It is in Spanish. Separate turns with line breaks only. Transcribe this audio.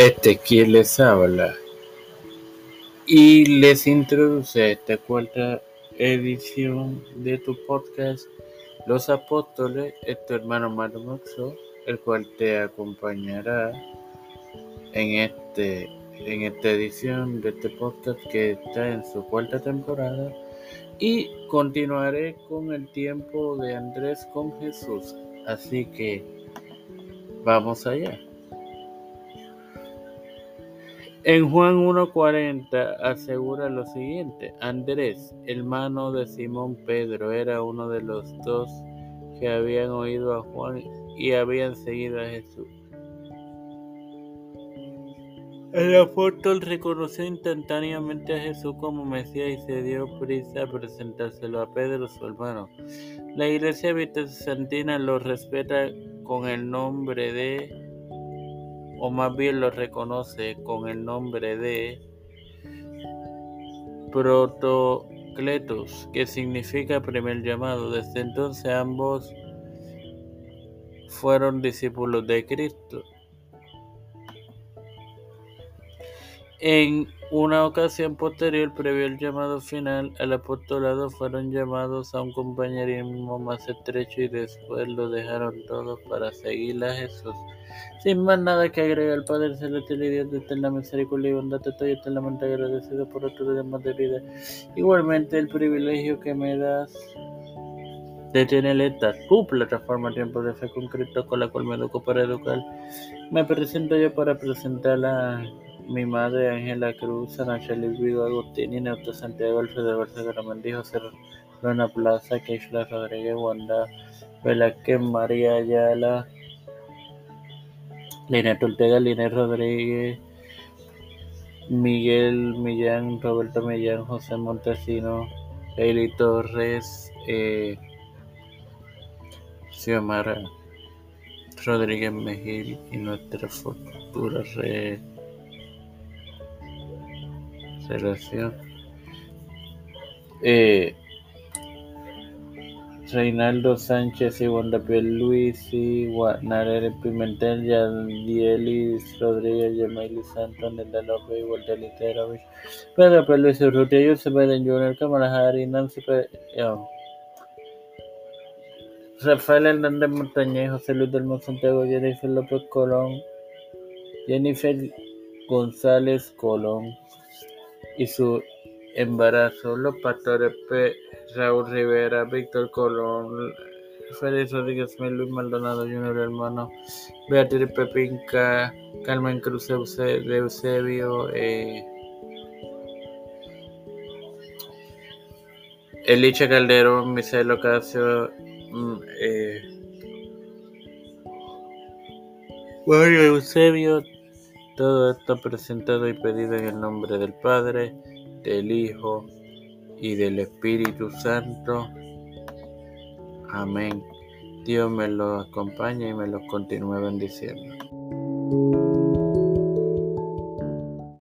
Este quien les habla y les introduce esta cuarta edición de tu podcast Los Apóstoles, es tu hermano Marumoxo, el cual te acompañará en este en esta edición de este podcast que está en su cuarta temporada y continuaré con el tiempo de Andrés con Jesús. Así que vamos allá. En Juan 1.40 asegura lo siguiente, Andrés, hermano de Simón Pedro, era uno de los dos que habían oído a Juan y habían seguido a Jesús. El apóstol reconoció instantáneamente a Jesús como Mesías y se dio prisa a presentárselo a Pedro, su hermano. La iglesia bizantina lo respeta con el nombre de, o más bien lo reconoce con el nombre de Protocletos, que significa primer llamado. Desde entonces ambos fueron discípulos de Cristo. En una ocasión posterior, previo al llamado final, al apostolado fueron llamados a un compañerismo más estrecho y después lo dejaron todos para seguir a Jesús. Sin más nada que agregar, Padre Celestial y Dios de eterna misericordia y bondad, estoy eternamente agradecido por otro día de vida. Igualmente, el privilegio que me das de tener esta tu plataforma Tiempo de Fe con Cristo, con la cual me educo para educar. Me presento yo para presentar a mi madre Ángela Cruz, Ana Chelis Vigo, Agustín, Neuto Santiago, Alfredo García Gramendi, José Rona Plaza, Keishla Rodríguez, Wanda Velázquez, María Ayala, Linet Ortega, Linet Rodríguez, Miguel Millán, Roberto Millán, José Montesino, Eli Torres, eh, Xiomara Rodríguez Mejil y nuestra futura red relación. Eh, Reinaldo Sánchez y Wanda Luisi, Narere Pimentel, Yadielis Rodríguez, Yamaili Santos, Nenda López, Walter Literovich, Pedro Luis Urrutia, Joseph Biden Jr., Kamala Harris, Nancy Rafael Hernández Montañez, José Luis del Santiago, Jennifer López Colón, Jennifer González Colón y su embarazo, los pastores P. Raúl Rivera, Víctor Colón, Félix Rodríguez Luis Maldonado Jr., hermano, Beatriz Pepinca, Carmen Cruz de Eusebio, eh, Elicha Calderón, Misael Ocasio, mm, eh, Mario Eusebio, todo esto presentado y pedido en el nombre del Padre, del Hijo y del Espíritu Santo. Amén. Dios me lo acompañe y me lo continúe bendiciendo.